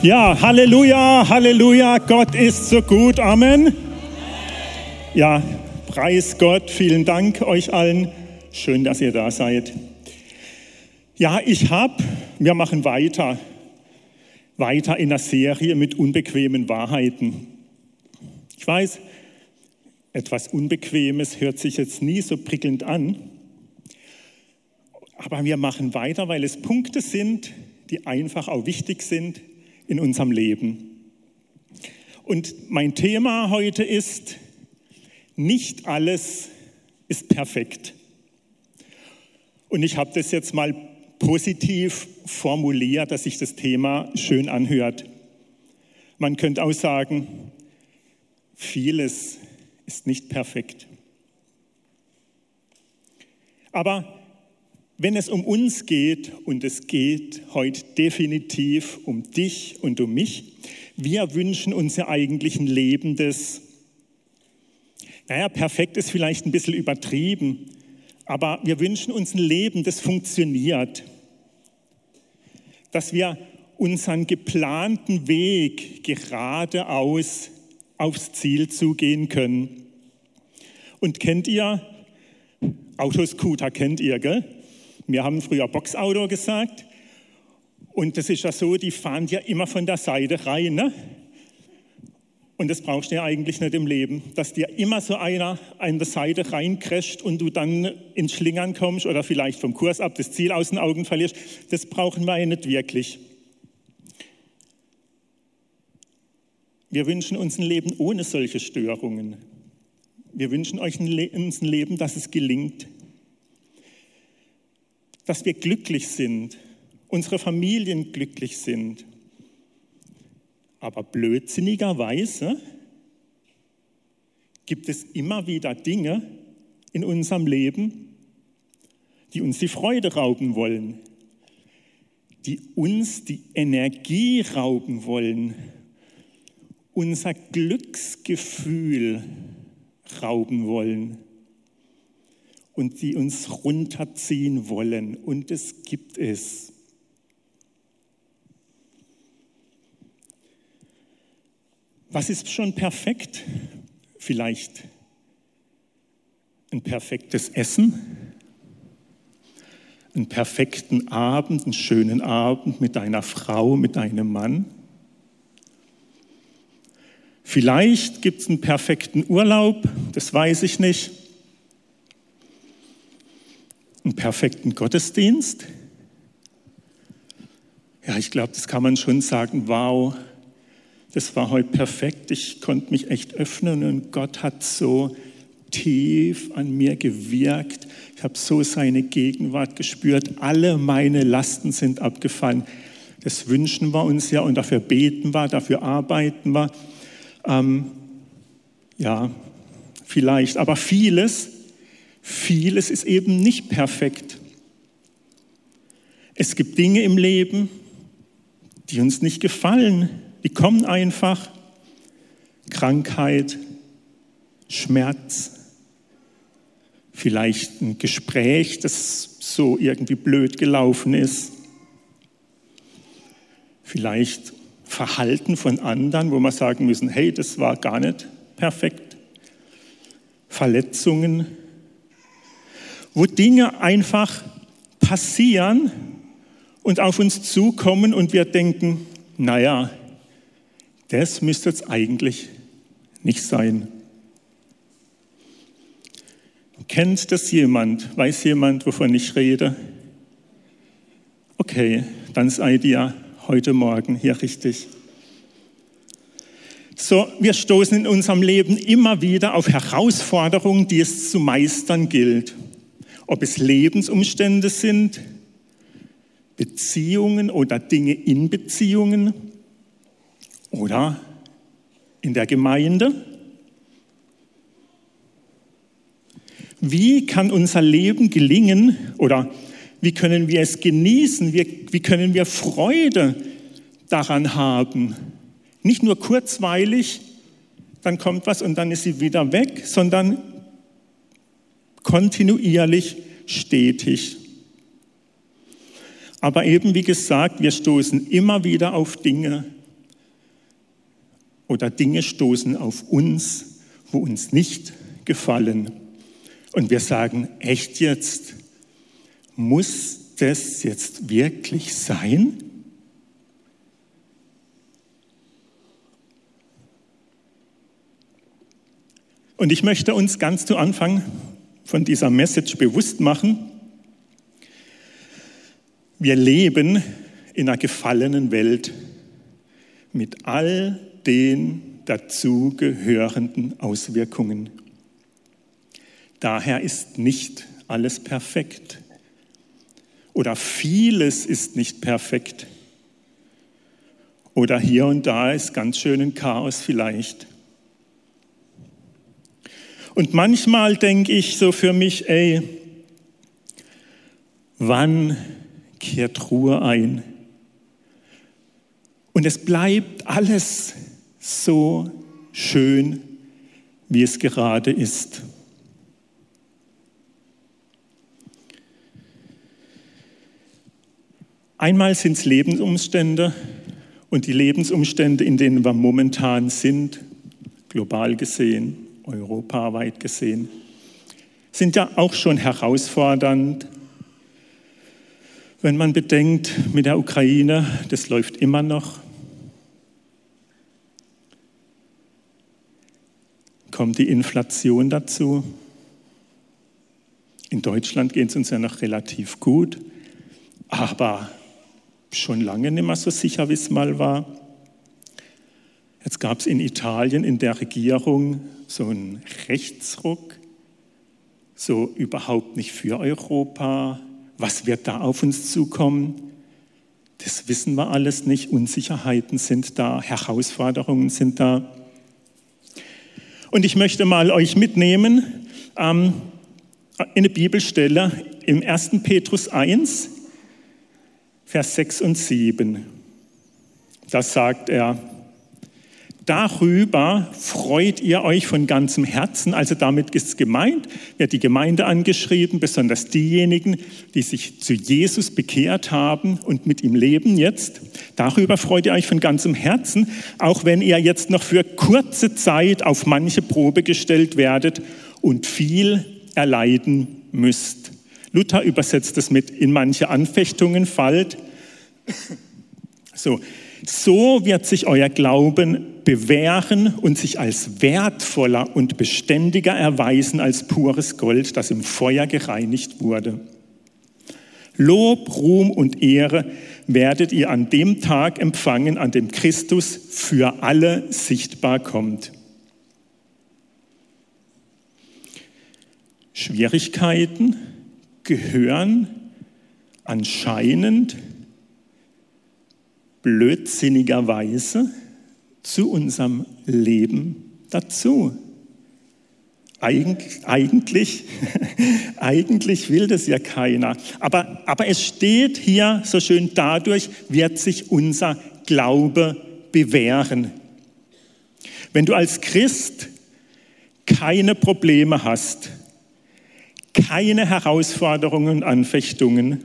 Ja, Halleluja, Halleluja, Gott ist so gut, Amen. Ja, preis Gott, vielen Dank euch allen. Schön, dass ihr da seid. Ja, ich habe, wir machen weiter, weiter in der Serie mit unbequemen Wahrheiten. Ich weiß, etwas Unbequemes hört sich jetzt nie so prickelnd an, aber wir machen weiter, weil es Punkte sind, die einfach auch wichtig sind in unserem Leben. Und mein Thema heute ist, nicht alles ist perfekt. Und ich habe das jetzt mal positiv formuliert, dass sich das Thema schön anhört. Man könnte auch sagen, vieles ist nicht perfekt. Aber wenn es um uns geht, und es geht heute definitiv um dich und um mich, wir wünschen uns ja eigentlich ein Leben, das, naja, perfekt ist vielleicht ein bisschen übertrieben, aber wir wünschen uns ein Leben, das funktioniert, dass wir unseren geplanten Weg geradeaus aufs Ziel zugehen können. Und kennt ihr, Autoscooter kennt ihr, gell? Wir haben früher Boxauto gesagt. Und das ist ja so, die fahren ja immer von der Seite rein. Ne? Und das brauchst du ja eigentlich nicht im Leben, dass dir immer so einer an der Seite reincrasht und du dann ins Schlingern kommst oder vielleicht vom Kurs ab das Ziel aus den Augen verlierst. Das brauchen wir ja nicht wirklich. Wir wünschen uns ein Leben ohne solche Störungen. Wir wünschen euch uns ein Leben, dass es gelingt dass wir glücklich sind, unsere Familien glücklich sind. Aber blödsinnigerweise gibt es immer wieder Dinge in unserem Leben, die uns die Freude rauben wollen, die uns die Energie rauben wollen, unser Glücksgefühl rauben wollen und die uns runterziehen wollen. Und es gibt es. Was ist schon perfekt? Vielleicht ein perfektes Essen, einen perfekten Abend, einen schönen Abend mit deiner Frau, mit deinem Mann. Vielleicht gibt es einen perfekten Urlaub, das weiß ich nicht einen perfekten Gottesdienst? Ja, ich glaube, das kann man schon sagen, wow, das war heute perfekt. Ich konnte mich echt öffnen und Gott hat so tief an mir gewirkt. Ich habe so seine Gegenwart gespürt. Alle meine Lasten sind abgefallen. Das wünschen wir uns ja und dafür beten wir, dafür arbeiten wir. Ähm, ja, vielleicht, aber vieles Vieles ist eben nicht perfekt. Es gibt Dinge im Leben, die uns nicht gefallen. Die kommen einfach. Krankheit, Schmerz, vielleicht ein Gespräch, das so irgendwie blöd gelaufen ist. Vielleicht Verhalten von anderen, wo wir sagen müssen, hey, das war gar nicht perfekt. Verletzungen, wo Dinge einfach passieren und auf uns zukommen und wir denken, naja, das müsste jetzt eigentlich nicht sein. Kennt das jemand? Weiß jemand, wovon ich rede? Okay, dann seid ihr heute Morgen hier richtig. So, wir stoßen in unserem Leben immer wieder auf Herausforderungen, die es zu meistern gilt ob es Lebensumstände sind, Beziehungen oder Dinge in Beziehungen oder in der Gemeinde. Wie kann unser Leben gelingen oder wie können wir es genießen? Wie, wie können wir Freude daran haben? Nicht nur kurzweilig, dann kommt was und dann ist sie wieder weg, sondern kontinuierlich, stetig. Aber eben wie gesagt, wir stoßen immer wieder auf Dinge, oder Dinge stoßen auf uns, wo uns nicht gefallen. Und wir sagen, echt jetzt, muss das jetzt wirklich sein? Und ich möchte uns ganz zu Anfang von dieser Message bewusst machen, wir leben in einer gefallenen Welt mit all den dazugehörenden Auswirkungen. Daher ist nicht alles perfekt oder vieles ist nicht perfekt oder hier und da ist ganz schön ein Chaos vielleicht. Und manchmal denke ich so für mich, ey, wann kehrt Ruhe ein? Und es bleibt alles so schön, wie es gerade ist. Einmal sind es Lebensumstände und die Lebensumstände, in denen wir momentan sind, global gesehen, europaweit gesehen, sind ja auch schon herausfordernd. Wenn man bedenkt, mit der Ukraine, das läuft immer noch. Kommt die Inflation dazu? In Deutschland geht es uns ja noch relativ gut, aber schon lange nicht mehr so sicher, wie es mal war. Jetzt gab es in Italien in der Regierung so einen Rechtsruck, so überhaupt nicht für Europa. Was wird da auf uns zukommen? Das wissen wir alles nicht. Unsicherheiten sind da, Herausforderungen sind da. Und ich möchte mal euch mitnehmen ähm, in eine Bibelstelle im 1. Petrus 1, Vers 6 und 7. Da sagt er, darüber freut ihr euch von ganzem Herzen. Also damit ist gemeint, wird die Gemeinde angeschrieben, besonders diejenigen, die sich zu Jesus bekehrt haben und mit ihm leben jetzt. Darüber freut ihr euch von ganzem Herzen, auch wenn ihr jetzt noch für kurze Zeit auf manche Probe gestellt werdet und viel erleiden müsst. Luther übersetzt es mit in manche Anfechtungen fallt. So, so wird sich euer Glauben bewähren und sich als wertvoller und beständiger erweisen als pures Gold, das im Feuer gereinigt wurde. Lob, Ruhm und Ehre werdet ihr an dem Tag empfangen, an dem Christus für alle sichtbar kommt. Schwierigkeiten gehören anscheinend blödsinnigerweise zu unserem Leben dazu. Eigentlich, eigentlich, eigentlich will das ja keiner. Aber, aber es steht hier so schön, dadurch wird sich unser Glaube bewähren. Wenn du als Christ keine Probleme hast, keine Herausforderungen und Anfechtungen,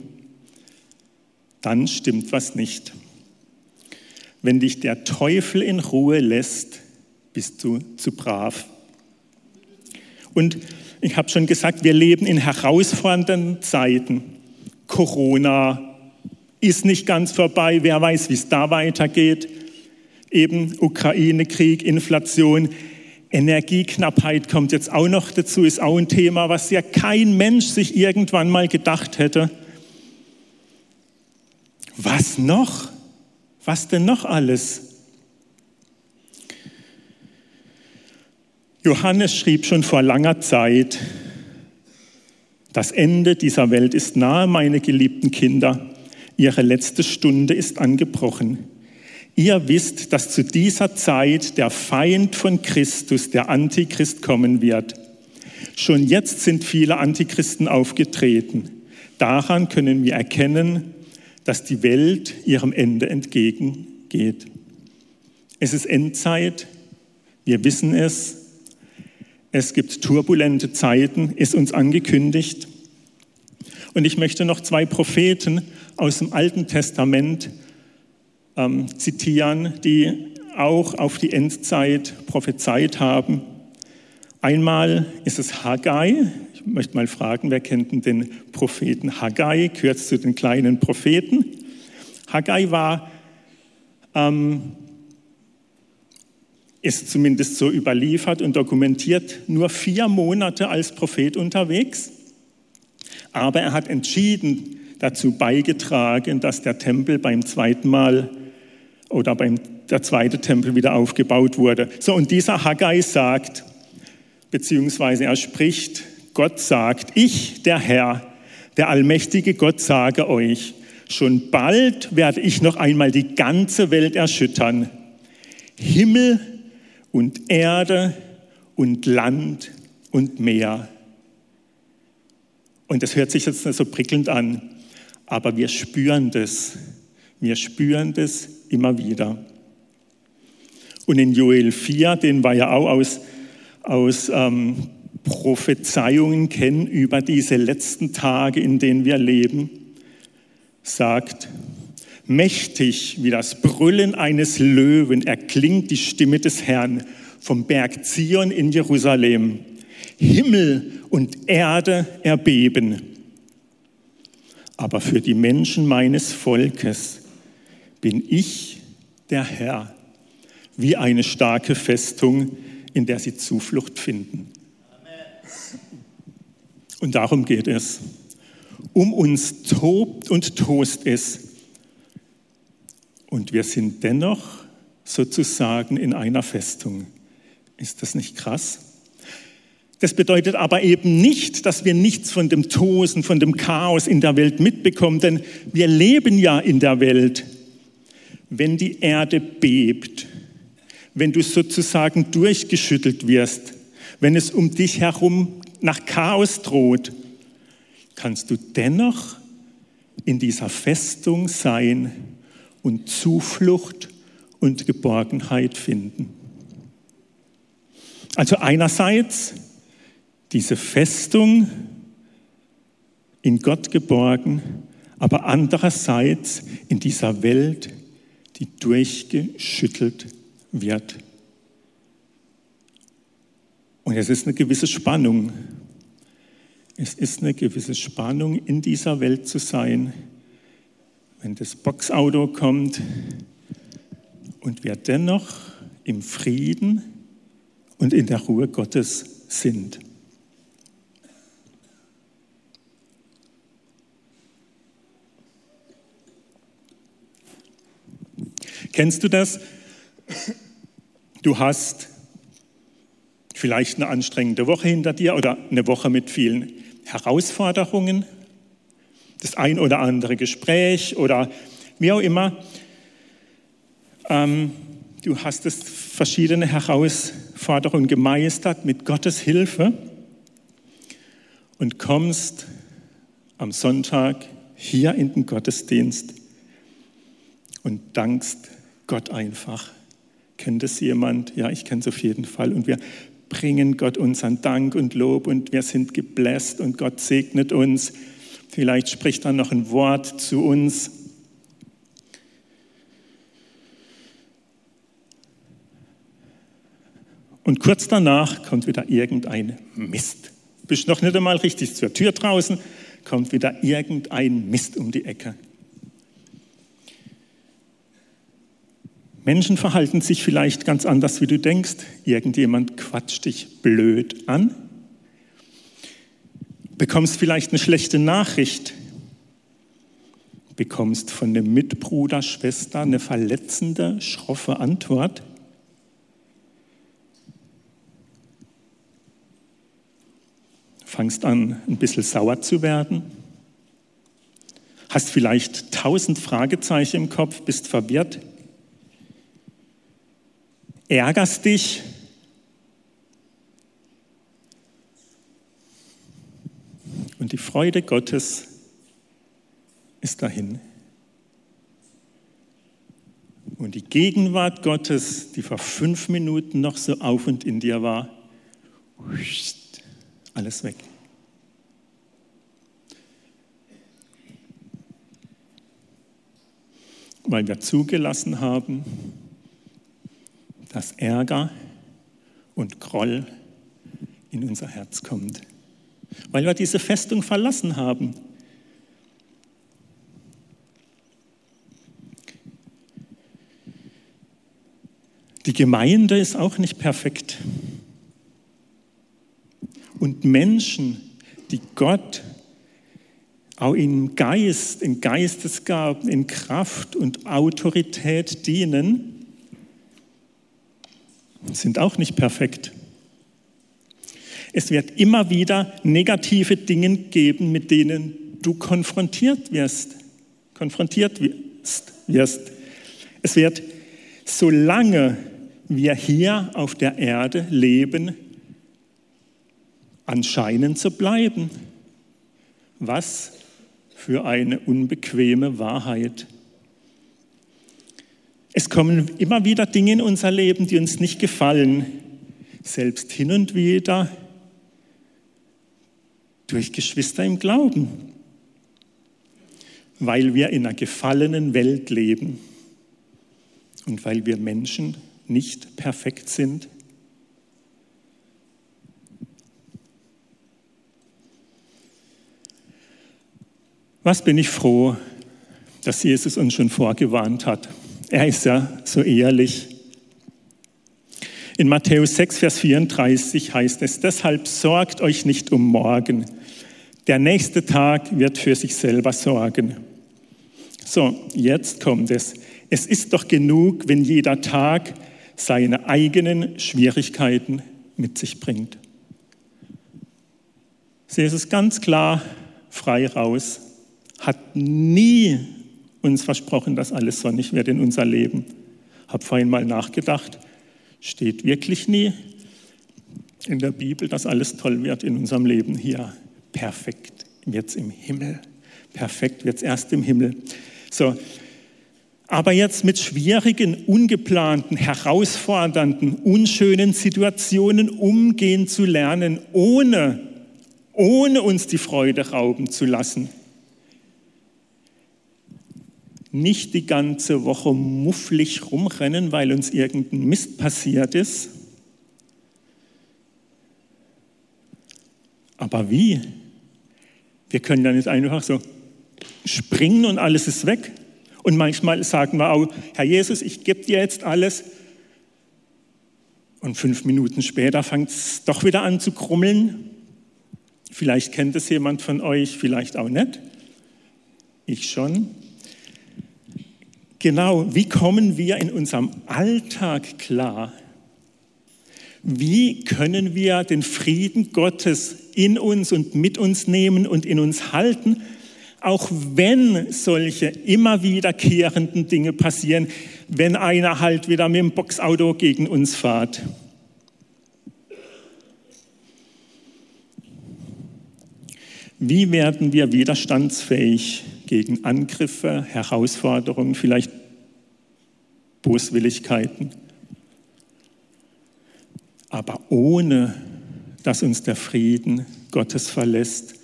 dann stimmt was nicht. Wenn dich der Teufel in Ruhe lässt, bist du zu brav. Und ich habe schon gesagt, wir leben in herausfordernden Zeiten. Corona ist nicht ganz vorbei. Wer weiß, wie es da weitergeht. Eben Ukraine-Krieg, Inflation, Energieknappheit kommt jetzt auch noch dazu, ist auch ein Thema, was ja kein Mensch sich irgendwann mal gedacht hätte. Was noch? Was denn noch alles? Johannes schrieb schon vor langer Zeit, das Ende dieser Welt ist nahe, meine geliebten Kinder. Ihre letzte Stunde ist angebrochen. Ihr wisst, dass zu dieser Zeit der Feind von Christus, der Antichrist, kommen wird. Schon jetzt sind viele Antichristen aufgetreten. Daran können wir erkennen, dass die Welt ihrem Ende entgegengeht. Es ist Endzeit, wir wissen es, es gibt turbulente Zeiten, ist uns angekündigt. Und ich möchte noch zwei Propheten aus dem Alten Testament ähm, zitieren, die auch auf die Endzeit prophezeit haben. Einmal ist es Haggai. Möchte mal fragen, wer kennt denn den Propheten Haggai? Gehört zu den kleinen Propheten. Haggai war, ähm, ist zumindest so überliefert und dokumentiert, nur vier Monate als Prophet unterwegs. Aber er hat entschieden dazu beigetragen, dass der Tempel beim zweiten Mal oder beim der zweite Tempel wieder aufgebaut wurde. So, und dieser Haggai sagt, beziehungsweise er spricht, Gott sagt, ich, der Herr, der allmächtige Gott, sage euch, schon bald werde ich noch einmal die ganze Welt erschüttern. Himmel und Erde und Land und Meer. Und das hört sich jetzt nicht so prickelnd an, aber wir spüren das. Wir spüren das immer wieder. Und in Joel 4, den wir ja auch aus, aus ähm, Prophezeiungen kennen über diese letzten Tage, in denen wir leben, sagt, mächtig wie das Brüllen eines Löwen erklingt die Stimme des Herrn vom Berg Zion in Jerusalem. Himmel und Erde erbeben. Aber für die Menschen meines Volkes bin ich der Herr, wie eine starke Festung, in der sie Zuflucht finden. Und darum geht es. Um uns tobt und tost es. Und wir sind dennoch sozusagen in einer Festung. Ist das nicht krass? Das bedeutet aber eben nicht, dass wir nichts von dem Tosen, von dem Chaos in der Welt mitbekommen, denn wir leben ja in der Welt. Wenn die Erde bebt, wenn du sozusagen durchgeschüttelt wirst, wenn es um dich herum nach Chaos droht, kannst du dennoch in dieser Festung sein und Zuflucht und Geborgenheit finden. Also einerseits diese Festung in Gott geborgen, aber andererseits in dieser Welt, die durchgeschüttelt wird. Und es ist eine gewisse Spannung. Es ist eine gewisse Spannung, in dieser Welt zu sein, wenn das Boxauto kommt und wir dennoch im Frieden und in der Ruhe Gottes sind. Kennst du das? Du hast vielleicht eine anstrengende Woche hinter dir oder eine Woche mit vielen Herausforderungen, das ein oder andere Gespräch oder wie auch immer. Ähm, du hast es verschiedene Herausforderungen gemeistert mit Gottes Hilfe und kommst am Sonntag hier in den Gottesdienst und dankst Gott einfach. Kennt es jemand? Ja, ich kenne es auf jeden Fall. Und wir bringen Gott unseren Dank und Lob und wir sind gebläst und Gott segnet uns. Vielleicht spricht er noch ein Wort zu uns. Und kurz danach kommt wieder irgendein Mist. Bist noch nicht einmal richtig zur Tür draußen, kommt wieder irgendein Mist um die Ecke. Menschen verhalten sich vielleicht ganz anders, wie du denkst. Irgendjemand quatscht dich blöd an. Bekommst vielleicht eine schlechte Nachricht. Bekommst von dem Mitbruder, Schwester eine verletzende, schroffe Antwort. Fangst an, ein bisschen sauer zu werden. Hast vielleicht tausend Fragezeichen im Kopf, bist verwirrt ärgerst dich. Und die Freude Gottes ist dahin. Und die Gegenwart Gottes, die vor fünf Minuten noch so auf und in dir war, alles weg. Weil wir zugelassen haben, dass Ärger und Groll in unser Herz kommt, weil wir diese Festung verlassen haben. Die Gemeinde ist auch nicht perfekt. Und Menschen, die Gott auch in Geist, in Geistesgaben, in Kraft und Autorität dienen, sind auch nicht perfekt. Es wird immer wieder negative Dinge geben, mit denen du konfrontiert wirst. Konfrontiert wirst. Es wird, solange wir hier auf der Erde leben, anscheinend zu bleiben. Was für eine unbequeme Wahrheit. Kommen immer wieder Dinge in unser Leben, die uns nicht gefallen, selbst hin und wieder durch Geschwister im Glauben, weil wir in einer gefallenen Welt leben und weil wir Menschen nicht perfekt sind. Was bin ich froh, dass Jesus uns schon vorgewarnt hat. Er ist ja so ehrlich. In Matthäus 6, Vers 34 heißt es, deshalb sorgt euch nicht um morgen. Der nächste Tag wird für sich selber sorgen. So, jetzt kommt es. Es ist doch genug, wenn jeder Tag seine eigenen Schwierigkeiten mit sich bringt. Sie ist es ganz klar frei raus hat nie uns versprochen, dass alles sonnig wird in unser Leben. Hab vorhin mal nachgedacht, steht wirklich nie in der Bibel, dass alles toll wird in unserem Leben hier. Perfekt wird es im Himmel. Perfekt wird es erst im Himmel. So. Aber jetzt mit schwierigen, ungeplanten, herausfordernden, unschönen Situationen umgehen zu lernen, ohne, ohne uns die Freude rauben zu lassen nicht die ganze Woche mufflig rumrennen, weil uns irgendein Mist passiert ist. Aber wie? Wir können ja nicht einfach so springen und alles ist weg. Und manchmal sagen wir auch, Herr Jesus, ich gebe dir jetzt alles. Und fünf Minuten später fängt es doch wieder an zu krummeln. Vielleicht kennt es jemand von euch, vielleicht auch nicht. Ich schon. Genau, wie kommen wir in unserem Alltag klar? Wie können wir den Frieden Gottes in uns und mit uns nehmen und in uns halten, auch wenn solche immer wiederkehrenden Dinge passieren, wenn einer halt wieder mit dem Boxauto gegen uns fährt? Wie werden wir widerstandsfähig gegen Angriffe, Herausforderungen, vielleicht Boswilligkeiten. Aber ohne dass uns der Frieden Gottes verlässt,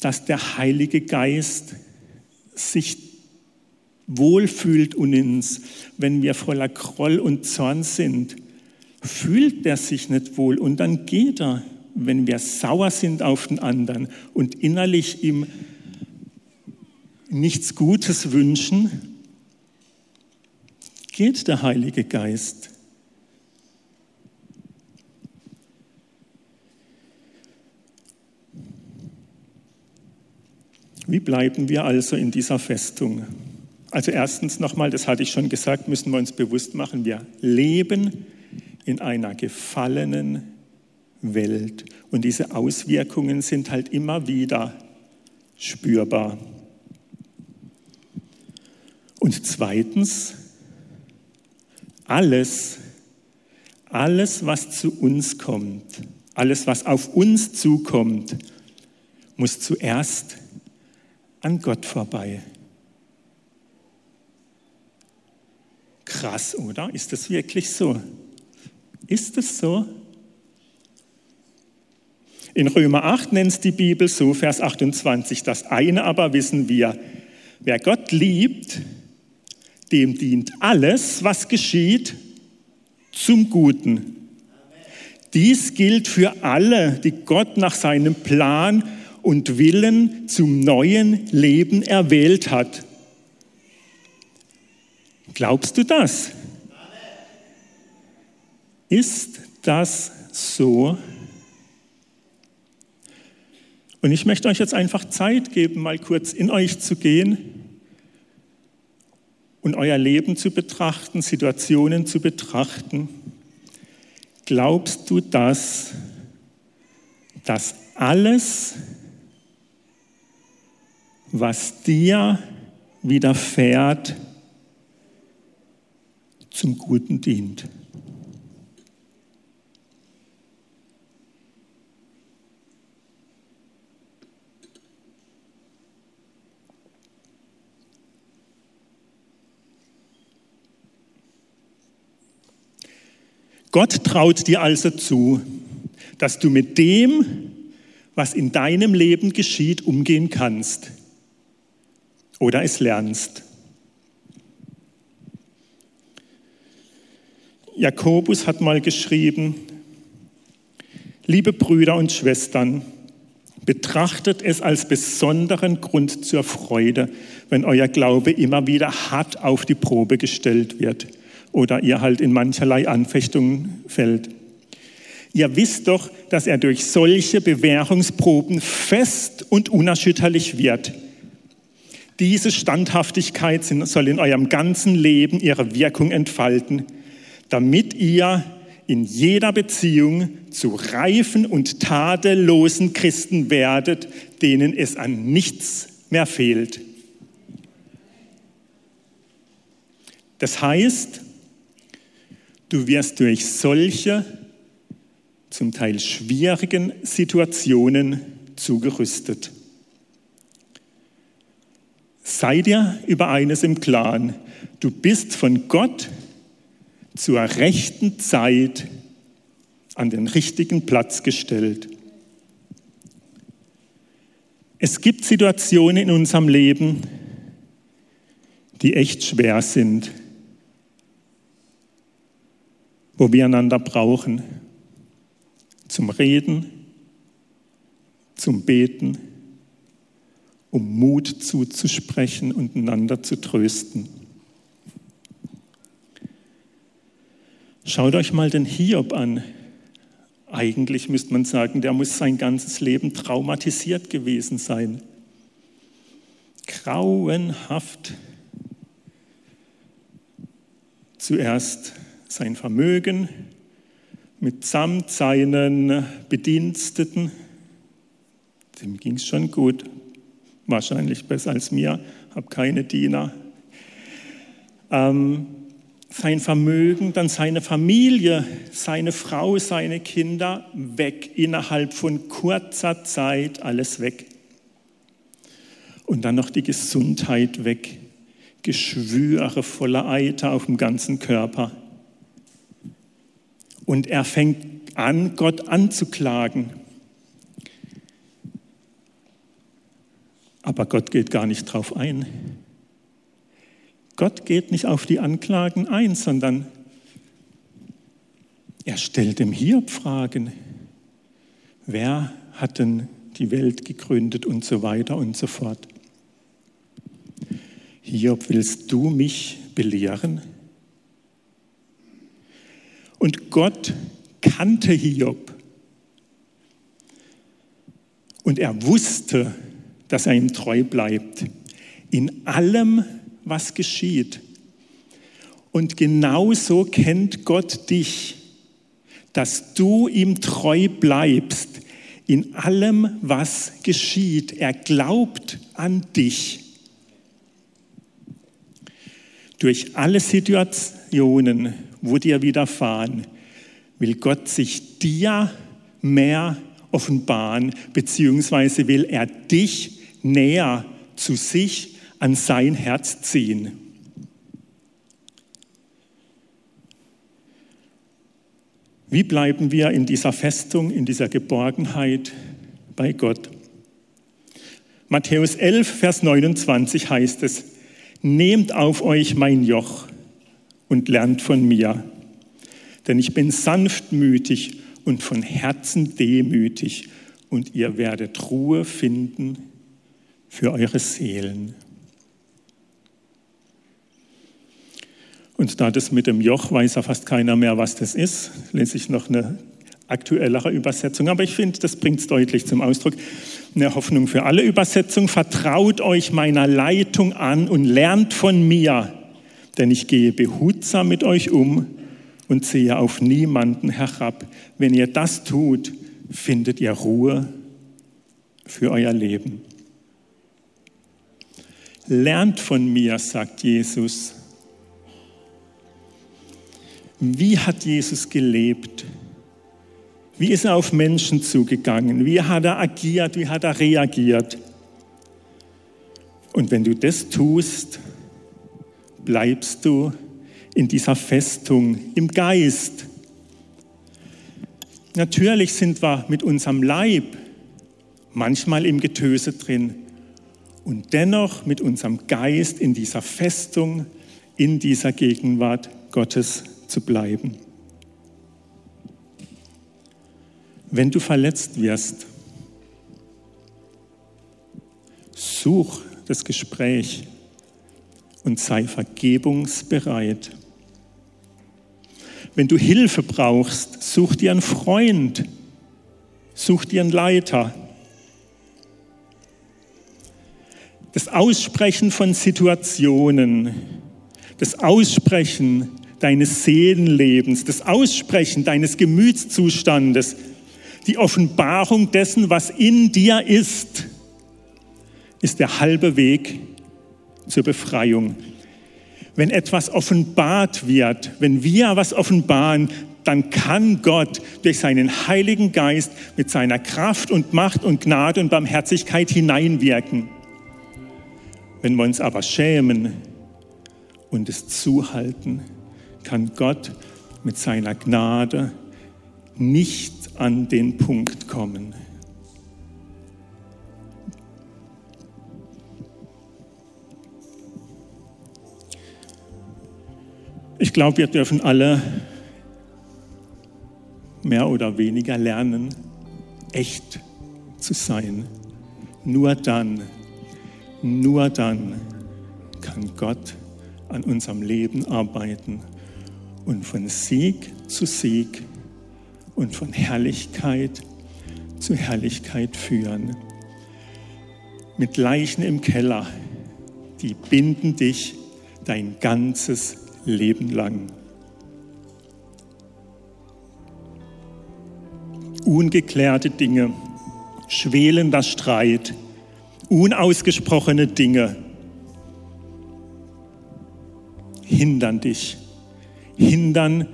dass der Heilige Geist sich wohlfühlt und uns, wenn wir voller Groll und Zorn sind, fühlt er sich nicht wohl und dann geht er, wenn wir sauer sind auf den anderen und innerlich ihm nichts Gutes wünschen, geht der Heilige Geist. Wie bleiben wir also in dieser Festung? Also erstens nochmal, das hatte ich schon gesagt, müssen wir uns bewusst machen, wir leben in einer gefallenen Welt und diese Auswirkungen sind halt immer wieder spürbar. Und zweitens, alles, alles, was zu uns kommt, alles, was auf uns zukommt, muss zuerst an Gott vorbei. Krass, oder? Ist das wirklich so? Ist es so? In Römer 8 nennt es die Bibel so, Vers 28, das eine aber wissen wir, wer Gott liebt, dem dient alles, was geschieht, zum Guten. Dies gilt für alle, die Gott nach seinem Plan und Willen zum neuen Leben erwählt hat. Glaubst du das? Ist das so? Und ich möchte euch jetzt einfach Zeit geben, mal kurz in euch zu gehen und euer Leben zu betrachten, Situationen zu betrachten. Glaubst du das, dass alles, was dir widerfährt, zum Guten dient? Gott traut dir also zu, dass du mit dem, was in deinem Leben geschieht, umgehen kannst oder es lernst. Jakobus hat mal geschrieben, liebe Brüder und Schwestern, betrachtet es als besonderen Grund zur Freude, wenn euer Glaube immer wieder hart auf die Probe gestellt wird oder ihr halt in mancherlei Anfechtungen fällt. Ihr wisst doch, dass er durch solche Bewährungsproben fest und unerschütterlich wird. Diese Standhaftigkeit soll in eurem ganzen Leben ihre Wirkung entfalten, damit ihr in jeder Beziehung zu reifen und tadellosen Christen werdet, denen es an nichts mehr fehlt. Das heißt, Du wirst durch solche, zum Teil schwierigen Situationen zugerüstet. Sei dir über eines im Klaren. Du bist von Gott zur rechten Zeit an den richtigen Platz gestellt. Es gibt Situationen in unserem Leben, die echt schwer sind wo wir einander brauchen. Zum Reden, zum Beten, um Mut zuzusprechen und einander zu trösten. Schaut euch mal den Hiob an. Eigentlich müsste man sagen, der muss sein ganzes Leben traumatisiert gewesen sein. Grauenhaft. Zuerst sein Vermögen mitsamt seinen Bediensteten. Dem ging es schon gut, wahrscheinlich besser als mir, habe keine Diener. Ähm, sein Vermögen, dann seine Familie, seine Frau, seine Kinder weg, innerhalb von kurzer Zeit alles weg. Und dann noch die Gesundheit weg, Geschwüre voller Eiter auf dem ganzen Körper. Und er fängt an, Gott anzuklagen. Aber Gott geht gar nicht drauf ein. Gott geht nicht auf die Anklagen ein, sondern er stellt dem Hiob Fragen. Wer hat denn die Welt gegründet und so weiter und so fort. Hiob, willst du mich belehren? Und Gott kannte Hiob. Und er wusste, dass er ihm treu bleibt. In allem, was geschieht. Und genauso kennt Gott dich, dass du ihm treu bleibst in allem, was geschieht. Er glaubt an dich. Durch alle Situationen, wo dir widerfahren, will Gott sich dir mehr offenbaren, beziehungsweise will er dich näher zu sich an sein Herz ziehen. Wie bleiben wir in dieser Festung, in dieser Geborgenheit bei Gott? Matthäus 11, Vers 29 heißt es, Nehmt auf euch mein Joch und lernt von mir, denn ich bin sanftmütig und von Herzen demütig und ihr werdet Ruhe finden für eure Seelen. Und da das mit dem Joch weiß ja fast keiner mehr, was das ist, lese ich noch eine aktuellere Übersetzung. Aber ich finde, das bringt es deutlich zum Ausdruck. Eine Hoffnung für alle Übersetzung. Vertraut euch meiner Leitung an und lernt von mir, denn ich gehe behutsam mit euch um und sehe auf niemanden herab. Wenn ihr das tut, findet ihr Ruhe für euer Leben. Lernt von mir, sagt Jesus. Wie hat Jesus gelebt? Wie ist er auf Menschen zugegangen? Wie hat er agiert? Wie hat er reagiert? Und wenn du das tust, bleibst du in dieser Festung im Geist. Natürlich sind wir mit unserem Leib manchmal im Getöse drin und dennoch mit unserem Geist in dieser Festung, in dieser Gegenwart Gottes zu bleiben. Wenn du verletzt wirst, such das Gespräch und sei vergebungsbereit. Wenn du Hilfe brauchst, such dir einen Freund, such dir einen Leiter. Das Aussprechen von Situationen, das Aussprechen deines Seelenlebens, das Aussprechen deines Gemütszustandes, die Offenbarung dessen, was in dir ist, ist der halbe Weg zur Befreiung. Wenn etwas offenbart wird, wenn wir was offenbaren, dann kann Gott durch seinen Heiligen Geist mit seiner Kraft und Macht und Gnade und Barmherzigkeit hineinwirken. Wenn wir uns aber schämen und es zuhalten, kann Gott mit seiner Gnade nicht an den Punkt kommen. Ich glaube, wir dürfen alle mehr oder weniger lernen, echt zu sein. Nur dann, nur dann kann Gott an unserem Leben arbeiten und von Sieg zu Sieg und von Herrlichkeit zu Herrlichkeit führen. Mit Leichen im Keller, die binden dich dein ganzes Leben lang. Ungeklärte Dinge, schwelender Streit, unausgesprochene Dinge hindern dich hindern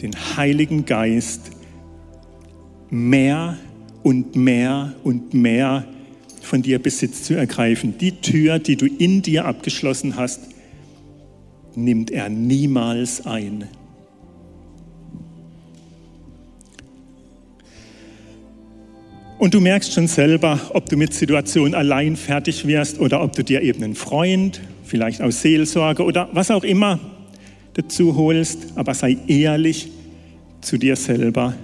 den Heiligen Geist mehr und mehr und mehr von dir Besitz zu ergreifen. Die Tür, die du in dir abgeschlossen hast, nimmt er niemals ein. Und du merkst schon selber, ob du mit Situationen allein fertig wirst oder ob du dir eben einen Freund, vielleicht aus Seelsorge oder was auch immer dazu holst, aber sei ehrlich zu dir selber.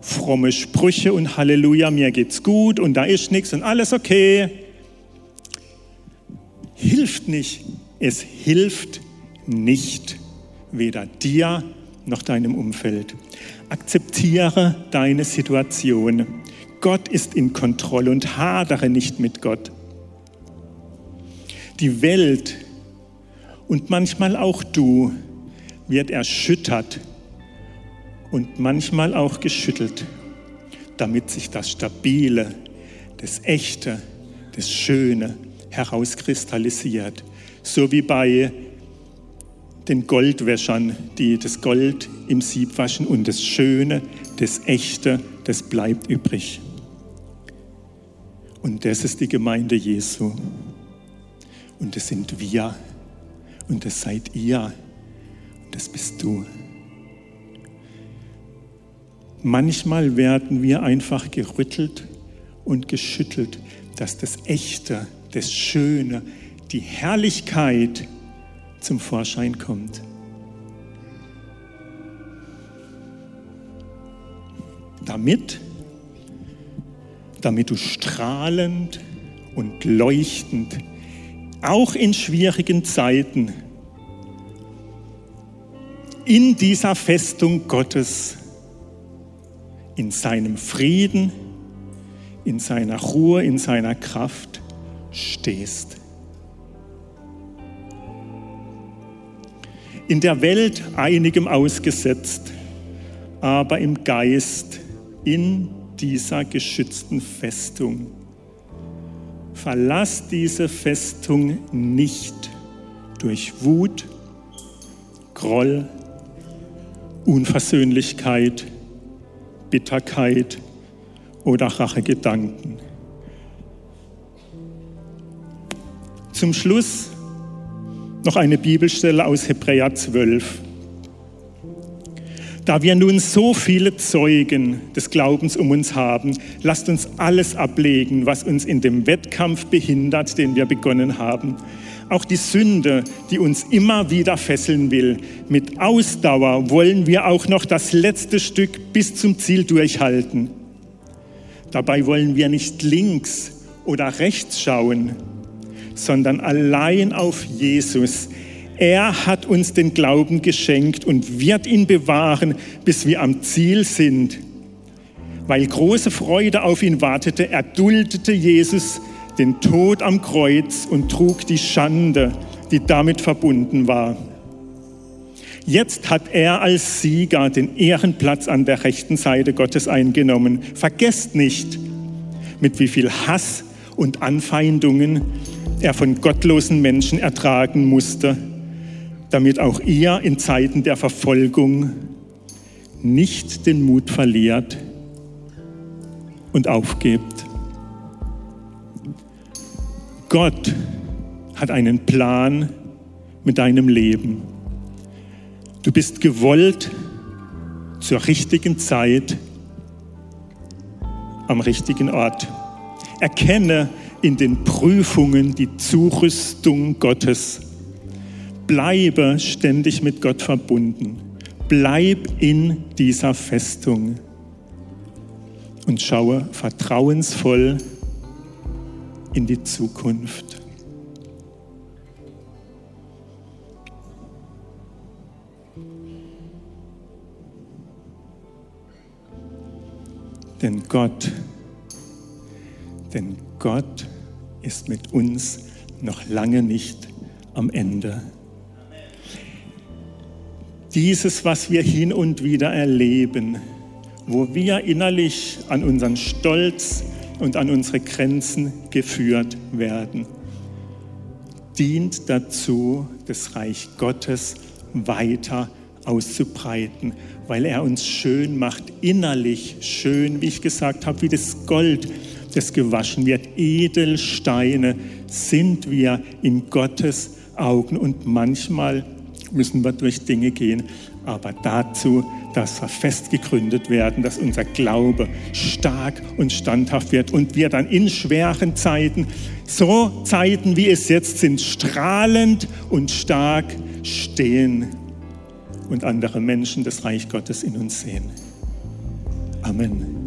Fromme Sprüche und Halleluja, mir geht's gut und da ist nichts und alles okay. Hilft nicht. Es hilft nicht, weder dir noch deinem Umfeld. Akzeptiere deine Situation. Gott ist in Kontrolle und hadere nicht mit Gott. Die Welt und manchmal auch du wird erschüttert und manchmal auch geschüttelt, damit sich das Stabile, das Echte, das Schöne herauskristallisiert. So wie bei den Goldwäschern, die das Gold im Sieb waschen und das Schöne, das Echte, das bleibt übrig. Und das ist die Gemeinde Jesu. Und das sind wir. Und das seid ihr. Und das bist du. Manchmal werden wir einfach gerüttelt und geschüttelt, dass das Echte, das Schöne, die Herrlichkeit zum Vorschein kommt. Damit, damit du strahlend und leuchtend, auch in schwierigen Zeiten, in dieser Festung Gottes, in seinem Frieden, in seiner Ruhe, in seiner Kraft stehst. In der Welt einigem ausgesetzt, aber im Geist in dieser geschützten Festung. Verlass diese Festung nicht durch Wut, Groll, Unversöhnlichkeit, Bitterkeit oder Rachegedanken. Zum Schluss noch eine Bibelstelle aus Hebräer 12. Da wir nun so viele Zeugen des Glaubens um uns haben, lasst uns alles ablegen, was uns in dem Wettkampf behindert, den wir begonnen haben. Auch die Sünde, die uns immer wieder fesseln will. Mit Ausdauer wollen wir auch noch das letzte Stück bis zum Ziel durchhalten. Dabei wollen wir nicht links oder rechts schauen, sondern allein auf Jesus, er hat uns den Glauben geschenkt und wird ihn bewahren, bis wir am Ziel sind. Weil große Freude auf ihn wartete, erduldete Jesus den Tod am Kreuz und trug die Schande, die damit verbunden war. Jetzt hat er als Sieger den Ehrenplatz an der rechten Seite Gottes eingenommen. Vergesst nicht, mit wie viel Hass und Anfeindungen er von gottlosen Menschen ertragen musste damit auch ihr in Zeiten der Verfolgung nicht den Mut verliert und aufgebt. Gott hat einen Plan mit deinem Leben. Du bist gewollt zur richtigen Zeit am richtigen Ort. Erkenne in den Prüfungen die Zurüstung Gottes Bleibe ständig mit Gott verbunden. Bleib in dieser Festung und schaue vertrauensvoll in die Zukunft. Denn Gott, denn Gott ist mit uns noch lange nicht am Ende. Dieses, was wir hin und wieder erleben, wo wir innerlich an unseren Stolz und an unsere Grenzen geführt werden, dient dazu, das Reich Gottes weiter auszubreiten, weil er uns schön macht, innerlich schön, wie ich gesagt habe, wie das Gold, das gewaschen wird. Edelsteine sind wir in Gottes Augen und manchmal müssen wir durch Dinge gehen, aber dazu, dass wir fest gegründet werden, dass unser Glaube stark und standhaft wird und wir dann in schweren Zeiten, so Zeiten wie es jetzt sind, strahlend und stark stehen und andere Menschen das Reich Gottes in uns sehen. Amen.